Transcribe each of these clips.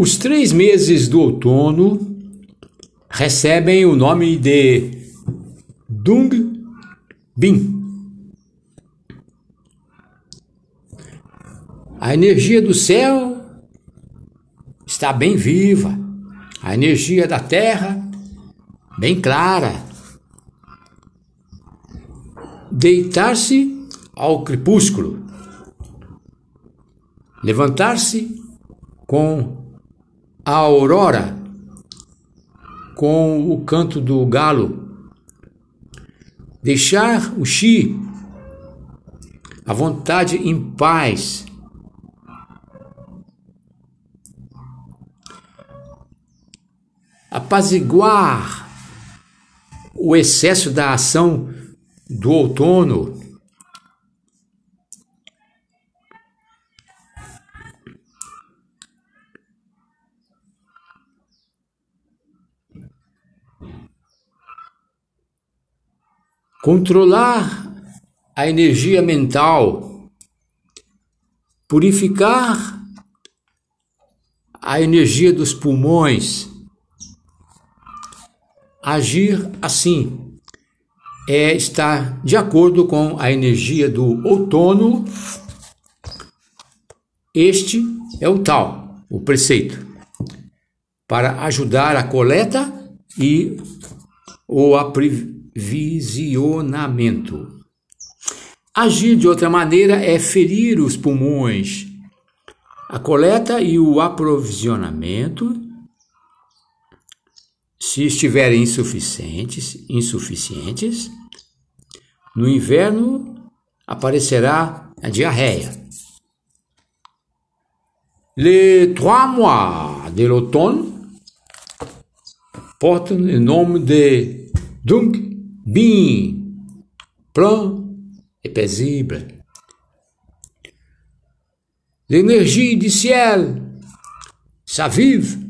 Os três meses do outono recebem o nome de Dung Bin. A energia do céu está bem viva, a energia da terra bem clara. Deitar-se ao crepúsculo, levantar-se com a aurora, com o canto do galo, deixar o chi, a vontade em paz, apaziguar o excesso da ação do outono. Controlar a energia mental, purificar a energia dos pulmões, Agir assim é estar de acordo com a energia do outono. Este é o tal, o preceito, para ajudar a coleta e o aprovisionamento. Agir de outra maneira é ferir os pulmões. A coleta e o aprovisionamento se estiverem insuficientes, insuficientes, no inverno aparecerá a diarreia. Les trois mois de l'automne portent le nom de donc bien, plein et paisible. L'énergie du ciel s'avive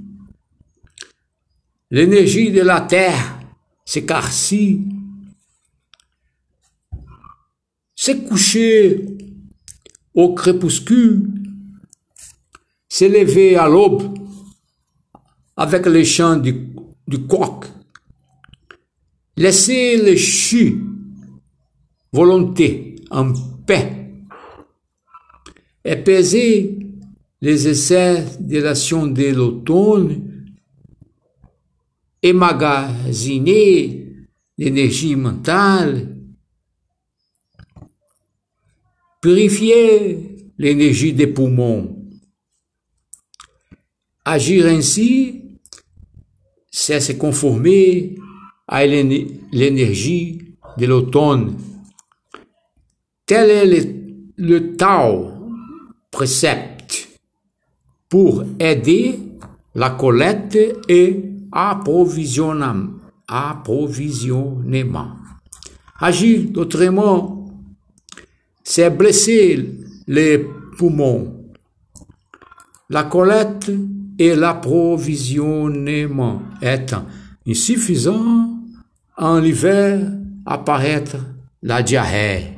L'énergie de la terre s'écarcit, s'est couché au crépuscule, levé à l'aube avec les chants du coq, laisser le chu, volonté, en paix, épaiser les essais de l'action de l'automne emmagasiner l'énergie mentale, purifier l'énergie des poumons. Agir ainsi, c'est se conformer à l'énergie de l'automne. Tel est le, Tao précepte pour aider la collecte et approvisionnement. Agir d'autrement, c'est blesser les poumons. La collecte et l'approvisionnement étant insuffisants, en hiver apparaître la diarrhée.